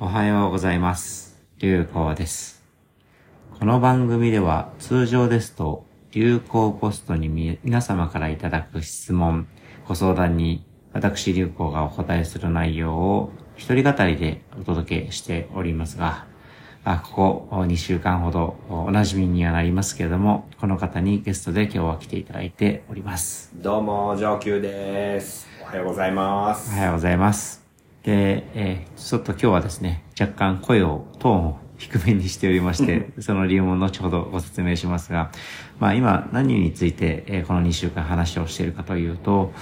おはようございます。流行です。この番組では通常ですと流行ポストにみ皆様からいただく質問、ご相談に私流行がお答えする内容を一人語りでお届けしておりますが、あここ2週間ほどお馴染みにはなりますけれども、この方にゲストで今日は来ていただいております。どうも、上級です。おはようございます。おはようございます。で、えーちょっと今日はですね、若干声を、トーンを低めにしておりまして、その理由も後ほどご説明しますが、まあ今何について、えーこの2週間話をしているかというと、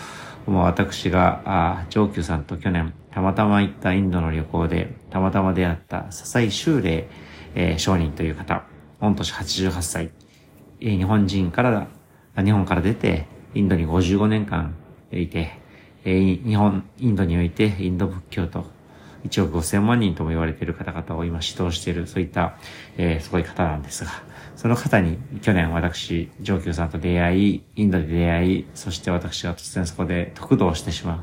もう私が、あー上級さんと去年、たまたま行ったインドの旅行で、たまたま出会った笹井修霊、えー商人という方、御年88歳、えー日本人から、あ日本から出て、インドに55年間いて、え日本、インドにおいてインド仏教と1億5000万人とも言われている方々を今指導している、そういった、えーすごい方なんですが、その方に去年私、上級さんと出会い、インドで出会い、そして私が突然そこで得度をしてしまう。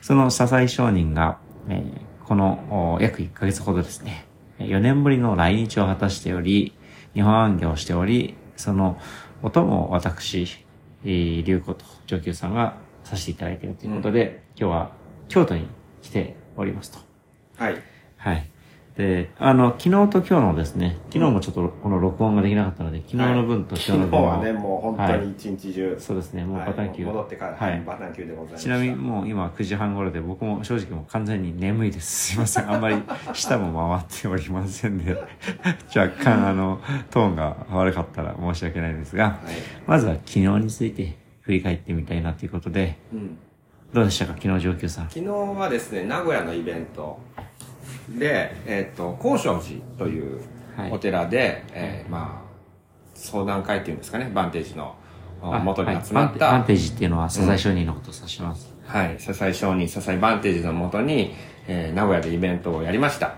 その笹井商人が、えーこの約1ヶ月ほどですね、4年ぶりの来日を果たしており、日本暗記をしており、その音も私、えー、龍子と上級さんがさせていただいているということで、今日は京都に来ておりますと。はい。はい。で、あの、昨日と今日のですね、昨日もちょっとこの録音ができなかったので、昨日の分と今日昨の分日はね、もう本当に一日中、そうですね、もうはいバタンキュー。戻ってから、はい。バタンキューでございました。ちなみにもう今9時半頃で僕も正直もう完全に眠いです。すいません。あんまり舌も回っておりませんで、若干あの、トーンが悪かったら申し訳ないんですが、はい。まずは昨日について振り返ってみたいなということで、うん。どうでしたか？昨日上級さん。昨日はですね、名古屋のイベントで、えっ、と、高尚寺というはいお寺で、えーまあ、相談会っていうんですかね、バンテージのあ元に集まはいバンテった、バンテージっていうのはサザエ商人のことを指します。はい、笹井商人、笹井バンテージのもとに、えー名古屋でイベントをやりました。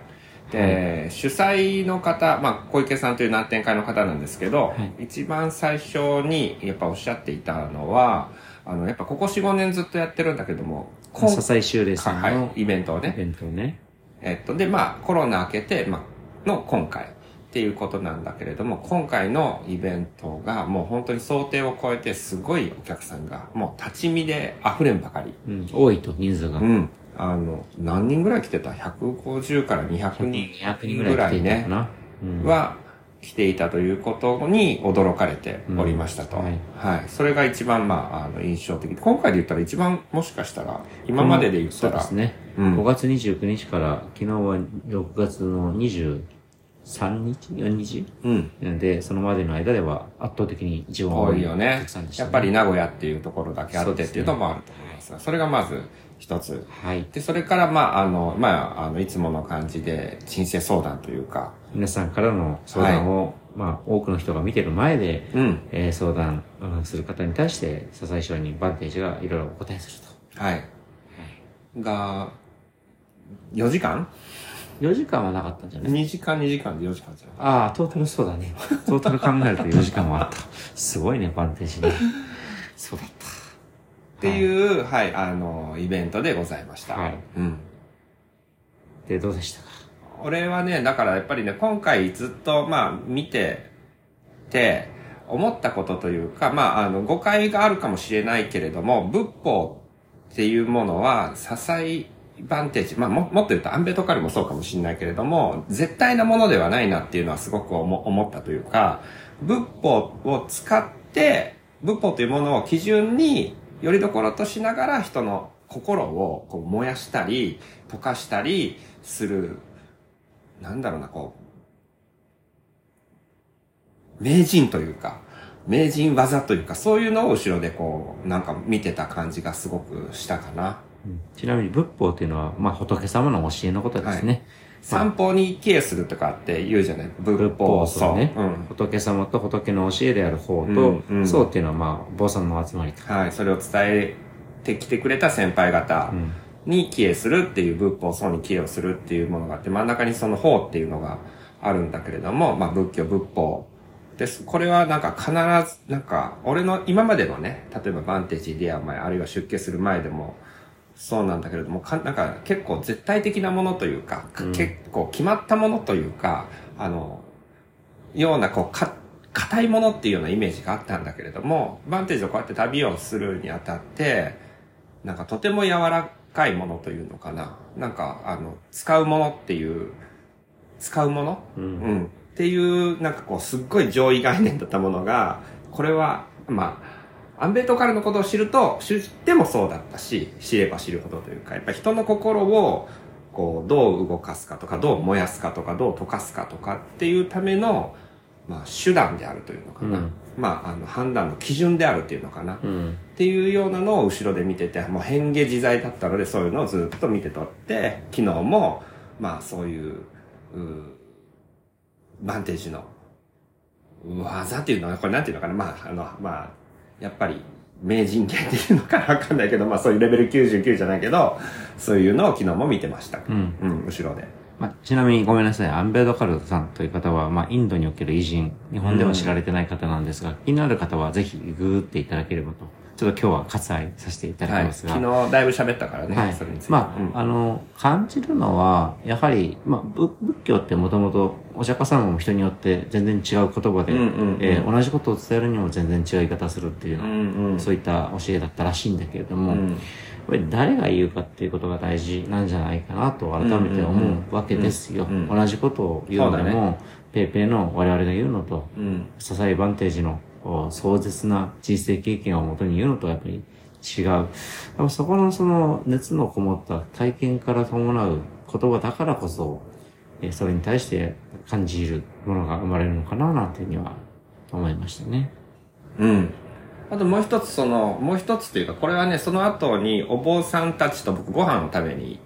で、主催の方、まあ、小池さんという難点会の方なんですけど、はい一番最初にやっぱおっしゃっていたのは、あの、やっぱここ4、5年ずっとやってるんだけども、今笹井修礼さんのはい、イベントをね、イベントをね。えっと、で、まあ、コロナ明けて、まあ、の今回っていうことなんだけれども、今回のイベントがもう本当に想定を超えてすごいお客さんがもう立ち見で溢れんばかり。うん、多いと人数が。うん。あの、何人ぐらい来てた ?150 から200人200人ぐらい来ていたかな？うんは来ていたということに驚かれておりましたと。うんははいい。それが一番、まあ、あの、印象的。今回で言ったら一番、もしかしたら、今までで言ったら、そうですね。うん5月29日から、昨日は6月の23日 ?4 日？うん。で、そのまでの間では圧倒的に一番多いお多いよねやっぱり名古屋っていうところだけあってっていうのもあると思いますが、それがまず一つ。はい。で、それから、まあ、あの、まあ、あの、いつもの感じで、人生相談というか、皆さんからの相談を、まあ、多くの人が見てる前で、うん。えー相談うんする方に対して、笹井商人バンテージがいろいろお答えすると。はい。が、4時間？4時間はなかったんじゃない ?2 時間、2時間で4時間じゃない？ああ、トータルそうだね。トータル考えると4時間もあった。すごいね、バンテージね。そうだった。っていう、はい、あの、イベントでございました。はいうん。で、どうでしたか？俺はね、だからやっぱりね、今回ずっと、まあ、見てて、思ったことというか、まあ、あの、誤解があるかもしれないけれども、仏法っていうものは、支えバンテージ、まあ、も、もっと言うとアンベトカルもそうかもしれないけれども、絶対なものではないなっていうのはすごく思思ったというか、仏法を使って、仏法というものを基準に、よりどころとしながら人の心をこう燃やしたり、溶かしたりするなんだろうな、こう、名人というか、名人技というか、そういうのを後ろでこう、なんか見てた感じがすごくしたかな。ちなみに仏法というのは、まあ、仏様の教えのことですね。散歩に帰依するとかって言うじゃない？仏法僧。ね、うん。仏様と仏の教えである方と、うんうん僧っていうのはまあ、坊さんの集まりと。はい。それを伝えてきてくれた先輩方うんに帰依するっていう仏法僧に帰依をするっていうものがあって、真ん中にその法っていうのがあるんだけれども、まあ仏教、仏法。です。これはなんか必ず、なんか、俺の今までのね、例えばバンテージで会う前、あるいは出家する前でも、そうなんだけれども、かなんか結構絶対的なものというか、うん結構決まったものというか、あの、ようなこう、か、硬いものっていうようなイメージがあったんだけれども、バンテージをこうやって旅をするにあたって、なんかとても柔らかいものというのかな。なんか、あの、使うものっていう、使うもの？う。うんん。っていう、なんかこう、すっごい上位概念だったものが、これは、まあ、アンベートカルのことを知ると、知ってもそうだったし、知れば知るほどというか、やっぱり人の心を、こう、どう動かすかとか、どう燃やすかとか、どう溶かすかとかっていうための、まあ、手段であるというのかな。うんまあ、あの、判断の基準であるっていうのかな。うん。っていうようなのを後ろで見てて、もう変化自在だったので、そういうのをずっと見てとって、昨日も、まあそういう、うーバンテージの技っていうのは、これなんていうのかな、まあ、あの、まあ、やっぱり、名人芸っていうのかなわかんないけど、まあそういうレベル99じゃないけど、そういうのを昨日も見てました。うん。うん、後ろで。まあ、ちなみにごめんなさい。アンベードカルドさんという方は、まあ、インドにおける偉人、日本では知られてない方なんですが、気になる方はぜひググっていただければと。ちょっと今日は割愛させていただはい。きますが。昨日だいぶ喋ったからね、はいそれについて。まあ、うんあの、感じるのは、やはり、まあ、ぶ仏教ってもともと、お釈迦様も人によって全然違う言葉で、うんうんうんえー同じことを伝えるにも全然違う言い方するっていうの、うんうん。そういった教えだったらしいんだけれども、うんやっぱり誰が言うかっていうことが大事なんじゃないかなと改めて思うわけですよ。うんうんうん同じことを言うのでも、ペーペーの我々が言うのと、うん。支えバンテージの壮絶な人生経験をもとに言うのとはやっぱり違う。やっぱそこのその熱のこもった体験から伴う言葉だからこそ、えそれに対して感じるものが生まれるのかななんていうには思いましたね。うん。あともう一つその、もう一つというか、これはね、その後にお坊さんたちと僕ご飯を食べに、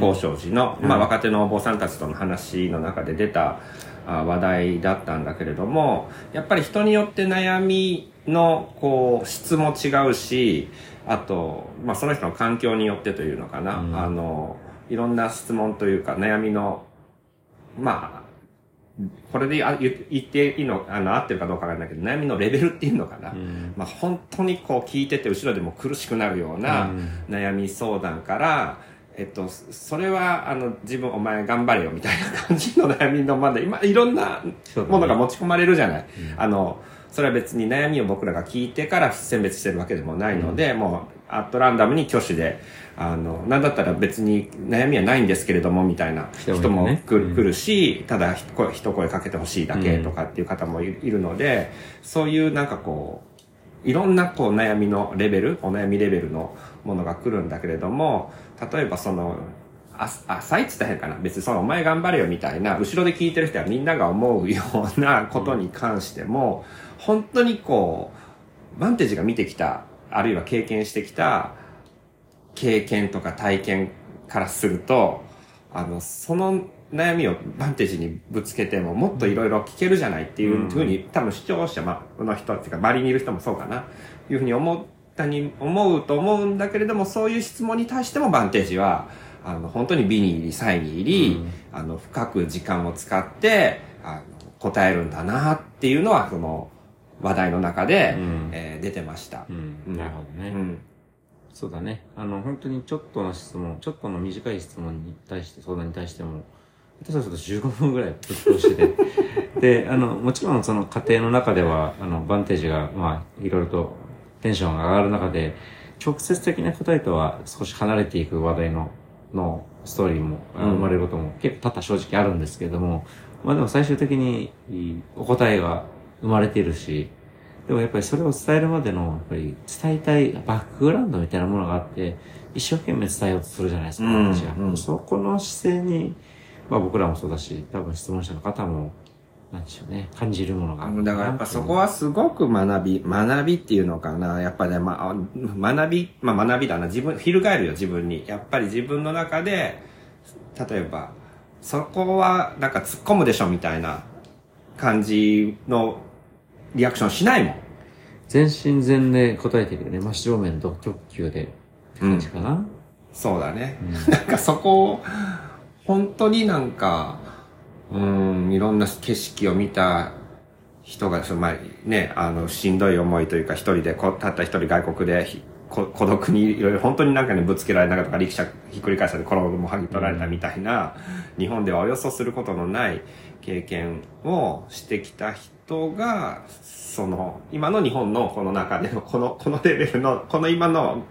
高尚寺の、まあ若手のお坊さんたちとの話の中で出たあ話題だったんだけれども、やっぱり人によって悩みの、こう、質も違うし、あと、まあその人の環境によってというのかな、うん。あの、いろんな質問というか悩みの、まあ、これであ言言っていいの、あの、合ってるかどうかわかんないけど、悩みのレベルっていうのかな。うん。まあ、本当にこう聞いてて後ろでも苦しくなるようなうん。悩み相談から、えっと、それは、あの、自分お前頑張れよみたいな感じの悩みのまで、今、いろんなものが持ち込まれるじゃない。うん。あの、それは別に悩みを僕らが聞いてから選別してるわけでもないので、もう、アットランダムに挙手で、あの、なんだったら別に悩みはないんですけれども、みたいな人も来る,、うん。来るし、ただ一声かけてほしいだけとかっていう方もいいるので、そういうなんかこう、いろんなこう悩みのレベル、お悩みレベルのものが来るんだけれども、例えばその、あ浅いって言ったら変かな。別にそのお前頑張れよみたいな、後ろで聞いてる人はみんなが思うようなことに関しても、本当にこう、バンテージが見てきた、あるいは経験してきた経験とか体験からすると、あの、その悩みをバンテージにぶつけてももっといろいろ聞けるじゃないっていうふうに、多分視聴者の人っていうか、周りにいる人もそうかな、いうふうに思ったに、思うと思うんだけれども、そういう質問に対してもバンテージは、あの、本当に美に入り、才に入り、うんあの、深く時間を使って、あの、答えるんだなっていうのは、その、話題の中で、うんえー出てました。うんうんなるほどね。うん。そうだね。あの、本当にちょっとの質問、ちょっとの短い質問に対して、相談に対しても、下手すると15分ぐらいぶっ通しで。で、あの、もちろんその家庭の中では、あの、バンテージが、まあ、いろいろとテンションが上がる中で、直接的な答えとは少し離れていく話題の、のストーリーも生まれることも結構多々正直あるんですけれども、まあでも最終的にお答えが生まれているし、でもやっぱりそれを伝えるまでの、やっぱり伝えたいバックグラウンドみたいなものがあって、一生懸命伝えようとするじゃないですか、うん私が。うんそこの姿勢に、まあ僕らもそうだし、多分質問者の方も、なんでしょうね、感じるものがあるだからやっぱそこはすごく学び、学びっていうのかな。やっぱね、まあ、学び、まあ学びだな。自分、翻るよ、自分に。やっぱり自分の中で、例えば、そこはなんか突っ込むでしょみたいな感じのリアクションしないもん。全身全霊答えてるよね。真正面と直球で。って感じかな。そうだね。うん なんかそこを、本当になんか、うん、いろんな景色を見た人が、そのまあね、あの、しんどい思いというか、一人で、たった一人外国で孤独にいろいろ本当になんかねぶつけられなかったとか力車ひっくり返したで転ぶも剥ぎ取られたみたいな、日本ではおよそすることのない経験をしてきた人がその今の日本のこの中でのこの このレベルのこの今の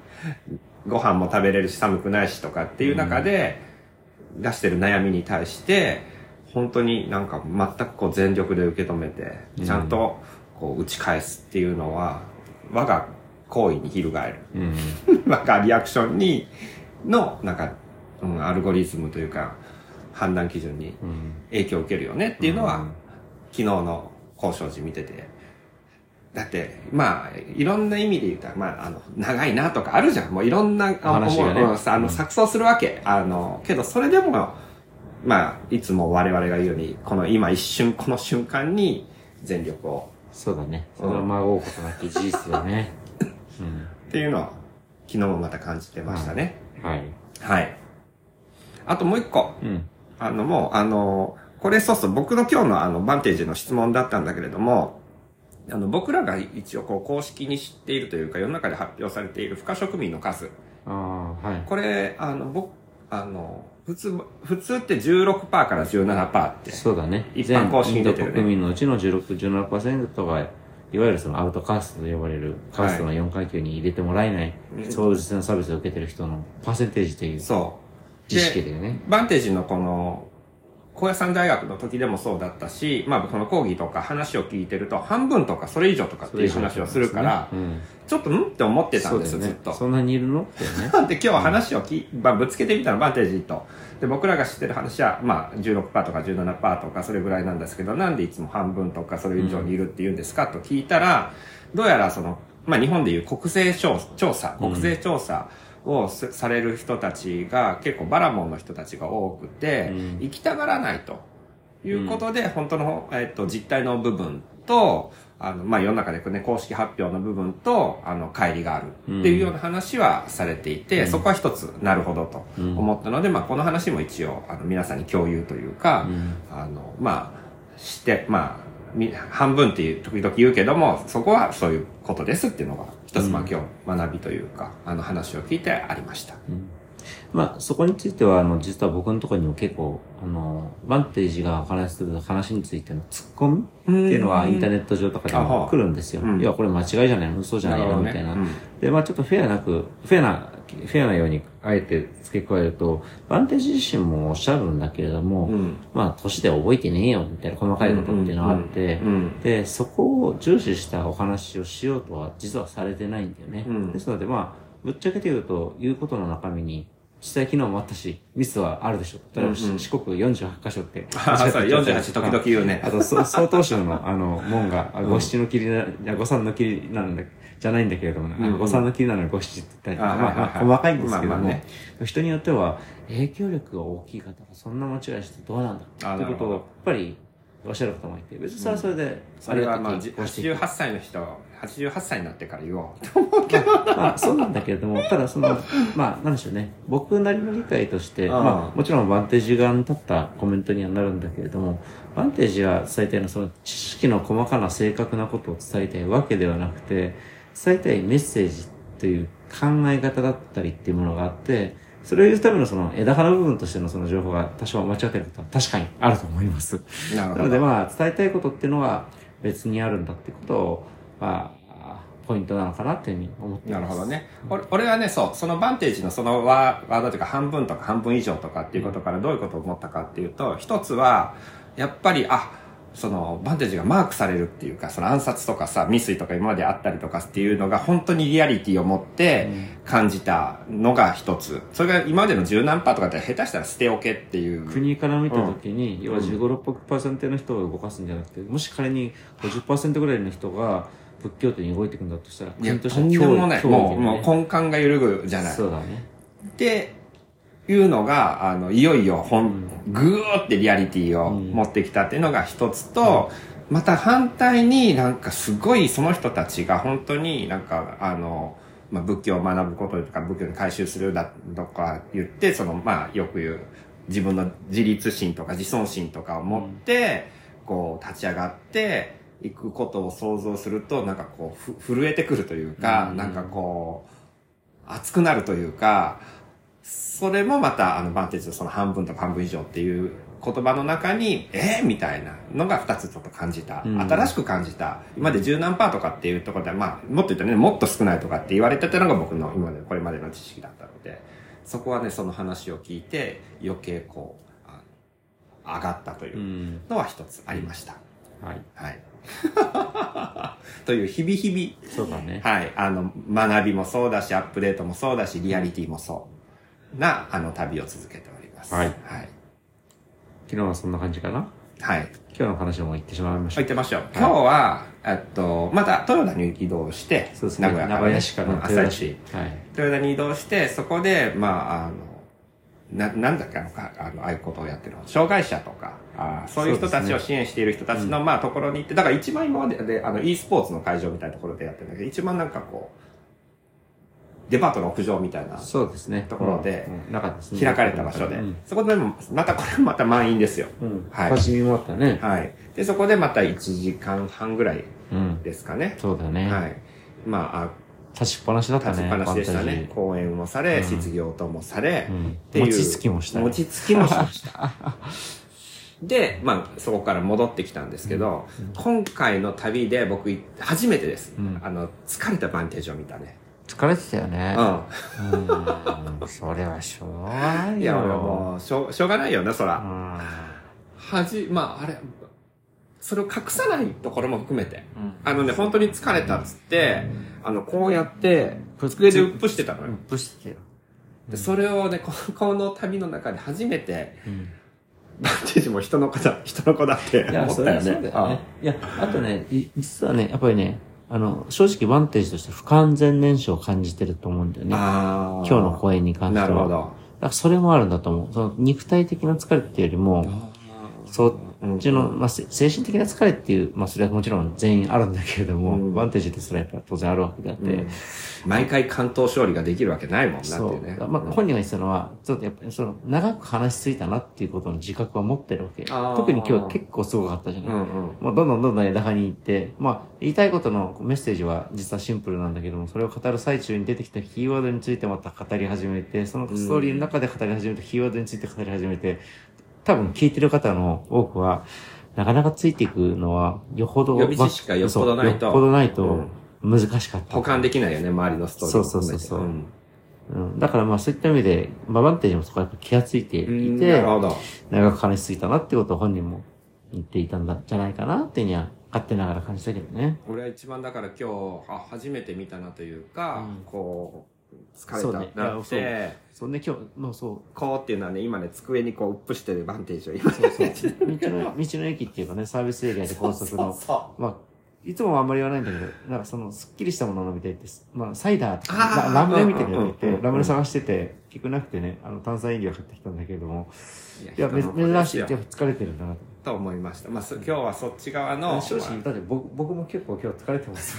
ご飯も食べれるし寒くないしとかっていう中で出してる悩みに対して本当になんか全くこう全力で受け止めてちゃんとこう打ち返すっていうのは我が行為に翻る。うん。なんかリアクションに、の、なんか、うん、アルゴリズムというか、判断基準にうん。影響を受けるよねっていうのは、うん昨日の交渉時見てて。だって、まあ、いろんな意味で言ったら、まあ、あの、長いなとかあるじゃん。もういろんな、あ話がねあの、うん錯綜するわけ。あの、けどそれでも、まあ、いつも我々が言うように、この今一瞬、この瞬間に全力をそうだね。それはまごうことなき事実だね。うん。っていうのは、昨日もまた感じてましたね。はい。はい。あともう一個。うん。あの、もう、あの、これそうそう、僕の今日のあの、バンテージの質問だったんだけれども、あの、僕らが一応こう、公式に知っているというか、世の中で発表されている不可食民の数。ああ、はい。これ、あの、僕、あの、普通、普通って16%から17%って。そうだね。一般公式に出国民のうちの16、17%が、いわゆるそのアウトカーストと呼ばれるカーストの4階級に入れてもらえない、うん超絶なサービスを受けてる人のパーセンテージというそう。知識だよね。バンテージのこの、高野山大学の時でもそうだったし、まあ、この講義とか話を聞いてると、半分とかそれ以上とかっていう話をするから、うん。ちょっとんって思ってたんですよ、ずっと。そんなにいるの？ってね。で、今日は話をき、まあ、ぶつけてみたの、バンテージと。で、僕らが知ってる話は、まあ、16%とか17%とか、それぐらいなんですけど、なんでいつも半分とか、それ以上にいるって言うんですかと聞いたら、どうやらその、まあ、日本でいう国税調調査、国税調査をすされる人たちが、結構バラモンの人たちが多くて、うん。行きたがらないと。いうことで、本当の、えっと、実態の部分と、あの、まあ、世の中でね、公式発表の部分と、あの、乖離があるっていうような話はされていて、そこは一つ、なるほどと思ったので、まあ、この話も一応、あの、皆さんに共有というか、あの、まあ、して、まあ、み半分っていう時々言うけども、そこはそういうことですっていうのが、一つ、まあ、今日学びというか、あの話を聞いてありました。まあ、そこについては、あの、実は僕のところにも結構、あの、バンテージがお話しする話についてのツッコミっていうのはインターネット上とかでも来るんですよ。うん。いや、これ間違いじゃないの？嘘じゃないの、みたいな。うん。で、まあちょっとフェアなく、フェアな、フェアなようにあえて付け加えると、バンテージ自身もおっしゃるんだけれども、うん。まあ年で覚えてねえよ、みたいな細かいことっていうのがあって、で、そこを重視したお話をしようとは実はされてないんだよね。うん。ですのでまあ、ぶっちゃけて言うと、言うことの中身に、実際昨日もあったし、ミスはあるでしょ。例えば、四国48箇所って。あそう48時々言うね。あと、そ曹洞宗の、あの、門が、あ五七の霧な、いや、五三の霧なんだ、じゃないんだけれども五三の霧なのに五七って言ったりまあ、細かいんですけども。人によっては、影響力が大きい方がそんな間違いしてどうなんだあっていうことを、やっぱり、おっしゃる方もいて、別にそれはそれで、それはまあ、じありがたきご指摘88歳の人、88歳になってから言おう。まあ、そうなんだけれども、ただその、まあ、なんでしょうね。僕なりの理解として、まあ、もちろんバンテージ側に立ったコメントにはなるんだけれども、バンテージが伝えたいのは、その知識の細かな正確なことを伝えたいわけではなくて、伝えたいメッセージという考え方だったりっていうものがあって、それを言うためのその枝葉の部分としてのその情報が多少間違ってることは確かにあると思います。なのでまあ、伝えたいことっていうのは別にあるんだってことを、まあ、ポイントなのかなっていうふうに思っています。なるほどね。俺俺はね、そう、そのバンテージのそのワードというか半分とか半分以上とかっていうことからどういうことを思ったかっていうと、一つは、やっぱり、あ、そのバンテージがマークされるっていうか、その暗殺とかさ、未遂とか今まであったりとかっていうのが本当にリアリティを持って感じたのが一つ。それが今までの十何パーとかって下手したら捨ておけっていう。国から見たときに、要は15、6%の人を動かすんじゃなくて、もし仮に50%ぐらいの人が仏教徒に動いていくんだとしたら、国としとんでもない。もう、もう根幹が揺るぐじゃない。そうだね。っていうのが、あの、いよいよ本、ぐーってリアリティを持ってきたっていうのが一つと、また反対になんかすごいその人たちが本当になんか、あの、まあ、仏教を学ぶこととか仏教に改宗するだとか言って、その、まあ、よく言う自分の自立心とか自尊心とかを持って、こう立ち上がっていくことを想像すると、なんかこう、ふ震えてくるというか、うん。なんかこ熱くなるというか、それもまた、あの、バンテージのその半分とか半分以上っていう言葉の中に、えー、みたいなのが二つちょっと感じた。うん新しく感じた。今まで十何パーとかっていうところでは、まあ、もっと言ったらね、もっと少ないとかって言われてたのが僕の今まで、これまでの知識だったので、そこはね、その話を聞いて、余計こう、あの上がったといううんのは一つありました。はいはい。という日々日そうだね々、はい、あの、学びもそうだし、アップデートもそうだし、リアリティもそうな、あの、旅を続けております。はいはい。昨日はそんな感じかな？はい。今日の話も言ってしまいました行ってみましょう。今日は、えっと、また豊田に移動して、そうですね名古屋から、名古屋市から朝一。はい豊田に移動して、そこで、まあ、あの、な、なんだっけ、あの、かあの、ああいうことをやってるの。障害者とか、あーそういう人たちを支援している人たちの、まあ、ところに行って、だから一番今までで、あの、e スポーツの会場みたいなところでやってるんだけど、一番なんかこう、デパートの屋上みたいな、そうですね。ところで開かれた場所で、うん。そこでも、またこれもまた満員ですよ。うん。はい。楽しみもあったね。はい。で、そこでまた1時間半ぐらいうん。ですかね。そうだね。はい。まあ、あ立ちっぱなしだったね立ちっぱなしでしたね。ファンタジ。ー講演もされ、うん。質疑応答もされ、うん。っていう。餅つきもしたね。餅つきもしました。で、まあ、そこから戻ってきたんですけど、今回の旅で僕、初めてです。うん。あの、疲れたバンテージを見たね。疲れてたよねううんそれはしょうがないん。よいや、もう、しょう、しょうがないよな、そら。うんはじ、まあ、あれ、それを隠さないところも含めて。うんあのね、本当に疲れたっつって、あの、こうやって、机でうっぷしてたのよ。プッしてよでそれをね、ここの旅の中で初めて、うんバンテージも人の子だ、人の子だっていや、思ったよそれはそうだね。よね。いや、あとね、い実はね、やっぱりね、あの、正直バンテージとして不完全燃焼を感じてると思うんだよね。今日の公演に関しては。なるほど。だからそれもあるんだと思う。その肉体的な疲れっていうよりも、そっちの、まあ、せ精神的な疲れっていう、まあ、それはもちろん全員あるんだけれども、うんバンテージってそれはやっぱ当然あるわけであって、うん毎回関東勝利ができるわけないもんなってそいうね。まあ、本人が言ってたのは、ちょっとやっぱりその、長く話しついたなっていうことの自覚は持ってるわけ。特に今日は結構すごかったじゃない。うんうん。まあ、どんどんどんどん枝葉に行って、まあ、言いたいことのメッセージは実はシンプルなんだけども、それを語る最中に出てきたキーワードについてまた語り始めて、そのストーリーの中で語り始めて、キーワードについて語り始めて、多分聞いてる方の多くは、なかなかついていくのは、よほど、予備知識がよっぽどないとよっぽどないと難しかった。保管できないよね、周りのストーリー。そうそうそうそうんうん、だからまあそういった意味で、まあバンテージもそこはやっぱ気がついていうんて。長く話しついたなってことを本人も言っていたんだじゃないかなっていうには、勝手ながら感じたけどね。俺は一番だから今日、あ初めて見たなというか、うんこ疲れた。なっいやそう。て、そんで今日、もうそう、こうっていうのはね、今ね、机にこう、うっぷしてるバンテージを今、そうそう。道の、道の駅っていうかね、サービスエリアで高速の、そまあ、いつもはあんまり言わないんだけど、なんかその、すっきりしたものを飲みたいって、まあ、サイダーとあか、ー。ララムネみたいなのがいて、ラムネ探してて、結局なくてね、あの、炭酸飲料買ってきたんだけれども、う。いや、珍しい。って、疲れてるんだなと。と思いました。まあ、そ今日はそっち側の、正直、だって僕僕も結構今日疲れてます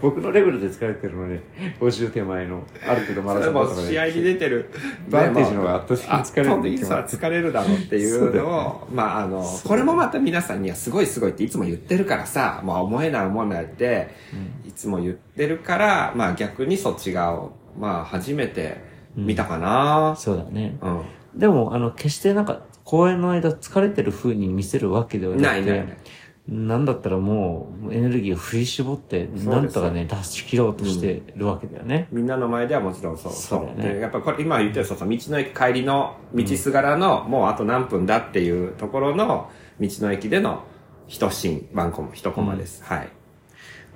僕のレベルで疲れてるのに、50手前の、ある程度マラソンとかで。も試合に出てる。バンテージの方が圧倒的に疲れるんで圧倒的にさ、疲れるだろうっていうのを、まああの、これもまた皆さんにはすごいすごいっていつも言ってるからさ、まあ思えない思えないって、いつも言ってるから、まあ逆にそっち側を、まあ初めて見たかな、そうだね。うん。でも、あの、決してなんか、公演の間疲れてる風に見せるわけではなくて、ないないない。なんだったらもう、エネルギーを振り絞って、なんとかね、出し切ろうとしてるわけだよね。みんなの前ではもちろんそう。そうねでやっぱこれ今言ってるそうそう、道の駅帰りの道すがらの、もうあと何分だっていうところの道の駅での一シーン、ワンコマ、一コマです。はい。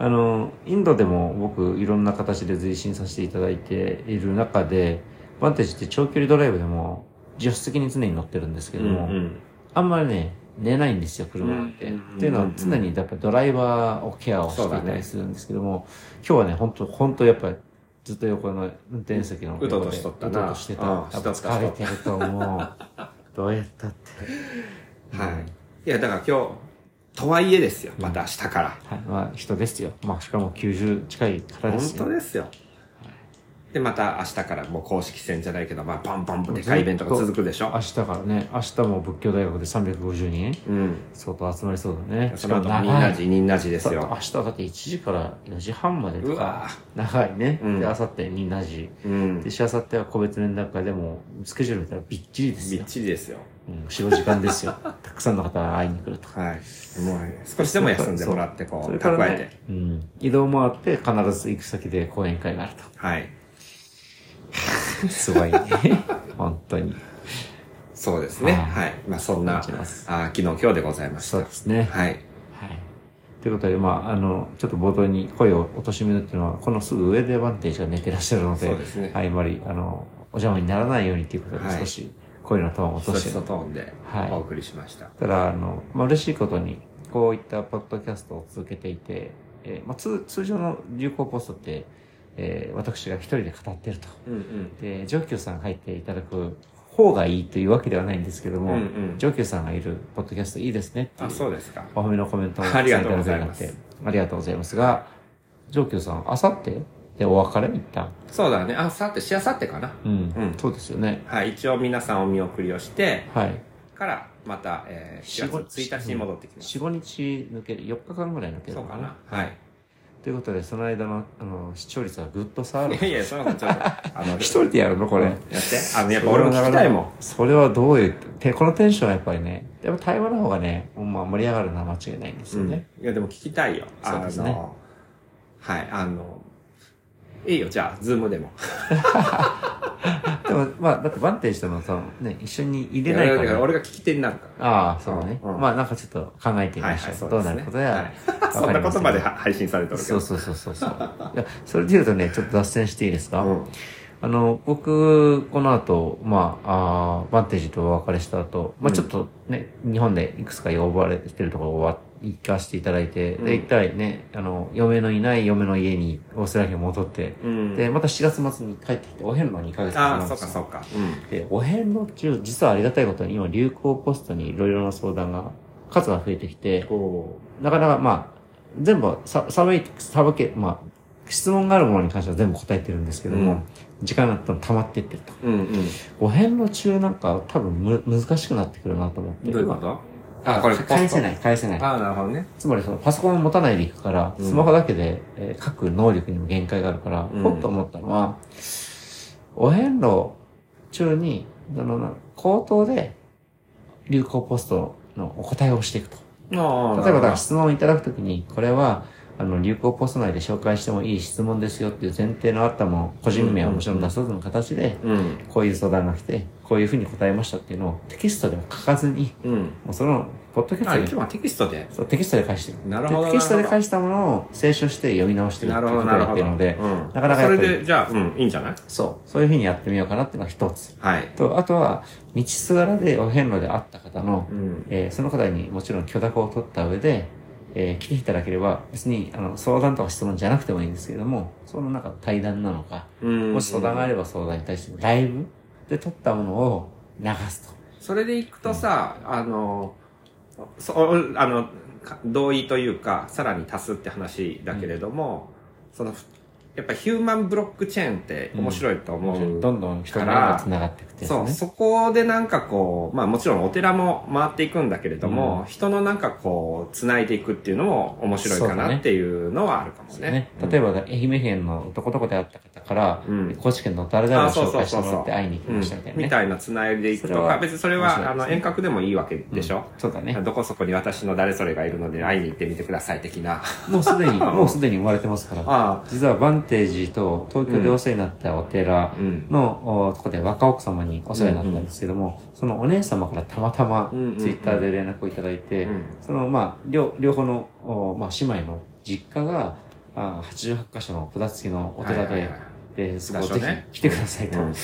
あの、インドでも僕、いろんな形で随進させていただいている中で、バンテージって長距離ドライブでも、助手席に常に乗ってるんですけども、うんあんまりね、寝ないんですよ、車って。うんっていうのは常にやっぱりドライバーをケアをしていたりするんですけども、今日はね、本当本当やっぱりずっと横の運転席のうとうとしとったなうとうとしてた。うんやっぱ疲れてると思う。どうやったって。はい。いや、だから今日、とはいえですよ。また明日から。はい。まあ人ですよ。まあしかも90近い方ですよ。本当ですよ。で、また明日からもう公式戦じゃないけど、まあ、パンパンでかいイベントが続くでしょ？明。日からね、明日も仏教大学で350人うん。相当集まりそうだね。その後、長いニンナジ、ニンナジですよ。明日だって1時から4時半までとか、長いね。うんで、明後日にな時。うん。で、しあさっては個別面談会でも、スケジュール見たらびっちりですびっよ。ちりですよ。うん、4、5時間ですよ。たくさんの方が会いに来ると。はい。もう、少しでも休んでもらって、こ、そう蓄えてね。、うん、移動もあって必ず行く先で講演会があるはい。と。すごいね。本当に。そうですね。はいはい。まあ、そんな、あ昨日、今日でございましたそうで。すね。はい。はい。ということで、まあ、あの、ちょっと冒頭に声を落としめるっていうのは、このすぐ上でバンテージが寝てらっしゃるので、そうですねはい、あまり、あの、お邪魔にならないようにということで、はい少し声のトーンを落としてそしとトーンではいお送りしました。ただ、あの、まあ、嬉しいことに、こういったポッドキャストを続けていて、えーまあ、通通常の流行ポストって、えー私が一人で語ってると。うんうん。で、上級さん入っていただく方がいいというわけではないんですけども、うんうん上級さんがいるポッドキャストいいですねっあ、うそうですか。お褒めのコメントをありがとうございたますありがとうございますが、上級さん、あさってでお別れ一旦。そうだね。あ、さて、しあさってかな。うん。うんそうですよね。はい。一応皆さんお見送りをして、はい。から、また、えー、4月1日に戻ってきます。4、5日抜ける、4日間ぐらい抜けるそうかな。な。はい。ということで、その間の、あの、視聴率はぐっと下がるい。やいや、そのちょっと、あの、一人でやるの？これ。やって。あの、やっぱ俺も聞きたいもん。それはどういう、てこのテンションはやっぱりね、やっぱ対話の方がね、まあ盛り上がるのは間違いないんですよね。いや、でも聞きたいよ。そうですねはい、あの、いいよ、じゃあ、ズームでも。でも、まあ、だってバンテージとのそのね、一緒に入れないいやだから。俺が聞き手になるから。ああ、そうね。うんまあ、なんかちょっと考えてみましょう。そうどうなることやい。そんなことまでは配信されてるけど。そうそうそうそうそう。いや、それで言うとね、ちょっと脱線していいですか、うんあの、僕、この後、まあ、あーバンテージとお別れした後、まあちょっとね、日本でいくつか呼ばれてるところをわ行かせていただいて、うんで、一回ね、あの、嫁のいない嫁の家にオーストラリアに戻って、うん。で、また4月末に帰ってきて、お遍路2ヶ月ああ、そうかそうか。うん。で、お遍路中、実はありがたいことに今、流行ポストにいろいろな相談が、数が増えてきて、こなかなかまあ、全部さ、サブイ、サブ系、まあ、質問があるものに関しては全部答えてるんですけども、うん時間がた溜まってってると。う。うんうん。お遍路中なんか多分む難しくなってくるなと思って。どういうこと？あ、これ返せない、返せない。ああ、なるほどね。つまりそのパソコンを持たないでいくから、うんスマホだけで、えー書く能力にも限界があるから、うんほっと思ったのは、お遍路中に、そのな口頭で流行ポストのお答えをしていくと。ああ、例えば質問をいただくときに、これは、あの、流行ポスト内で紹介してもいい質問ですよっていう前提のあったもの、個人名はもちろん出さずの形で、うん。こういう相談が来て、こういうふうに答えましたっていうのをテキストでも書かずに、うん。もうその、ポッドキャあ、ストで、今日はテキストで。そう、テキストで返してる。なるほどでテキストで返したものを清書して読み直してるっていうことをやってるので、うん。なかなかやっぱりそれで、じゃあ、うん、いいんじゃない？そう、そういうふうにやってみようかなっていうのが一つ。はい。と、あとは、道すがらでお遍路で会った方の、うん。えーその方にもちろん許諾を取った上で、えー来ていただければ、別にあの相談とか質問じゃなくてもいいんですけれども、その中の対談なのか、うん。もし相談があれば相談に対してライブで撮ったものを流すと。それでいくとさ、あの、そあの、か同意というか、さらに足すって話だけれども、その、やっぱヒューマンブロックチェーンって面白いと思う。どんどん人の目が繋がっていくってやつそう、ね。そこでなんかこう、まあもちろんお寺も回っていくんだけれども、人のなんかこう、繋いでいくっていうのも面白いかなっていうのはあるかもね。ね、例えば、愛媛県のどこどこで会った方から、うん高知県の誰々を紹介してもらって会いに行きましたみたいなね。みたいな繋いでいくとか、別にそれは、あの、遠隔でもいいわけでしょ、そうだね。どこそこに私の誰それがいるので会いに行ってみてください的な。もうすでに、もうすでに生まれてますから。あ実はバンテージと東京でお世話になったお寺うん。の、おとこで若奥様にお世話になったんですけども、そのお姉様からたまたまツイッターで連絡をいただいて、うん。そのまあ両両方の、おまあ、姉妹の実家があ88箇所の札付きのお寺で、でそこぜひ来てくださいと、うん。うん。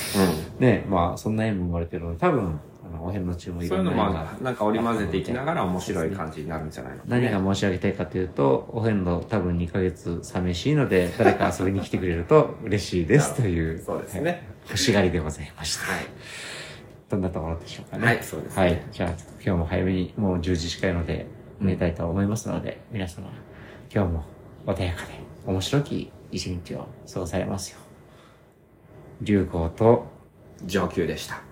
ねまあそんな縁も生まれてるので多分お遍路中もいそういうのもろんなんか織り交ぜていきながら面白い感じになるんじゃないのかね何が申し上げたいかというと、お遍路多分2ヶ月寂しいので、誰か遊びに来てくれると嬉しいですという、そうですね。欲しがりでございました。はい。どんなところでしょうかね。はいそうですねはい。じゃあ、今日も早めにもう10時近いので、寝たいと思いますので、皆様、今日も穏やかで面白き一日を過ごされますよう。流行と上級でした。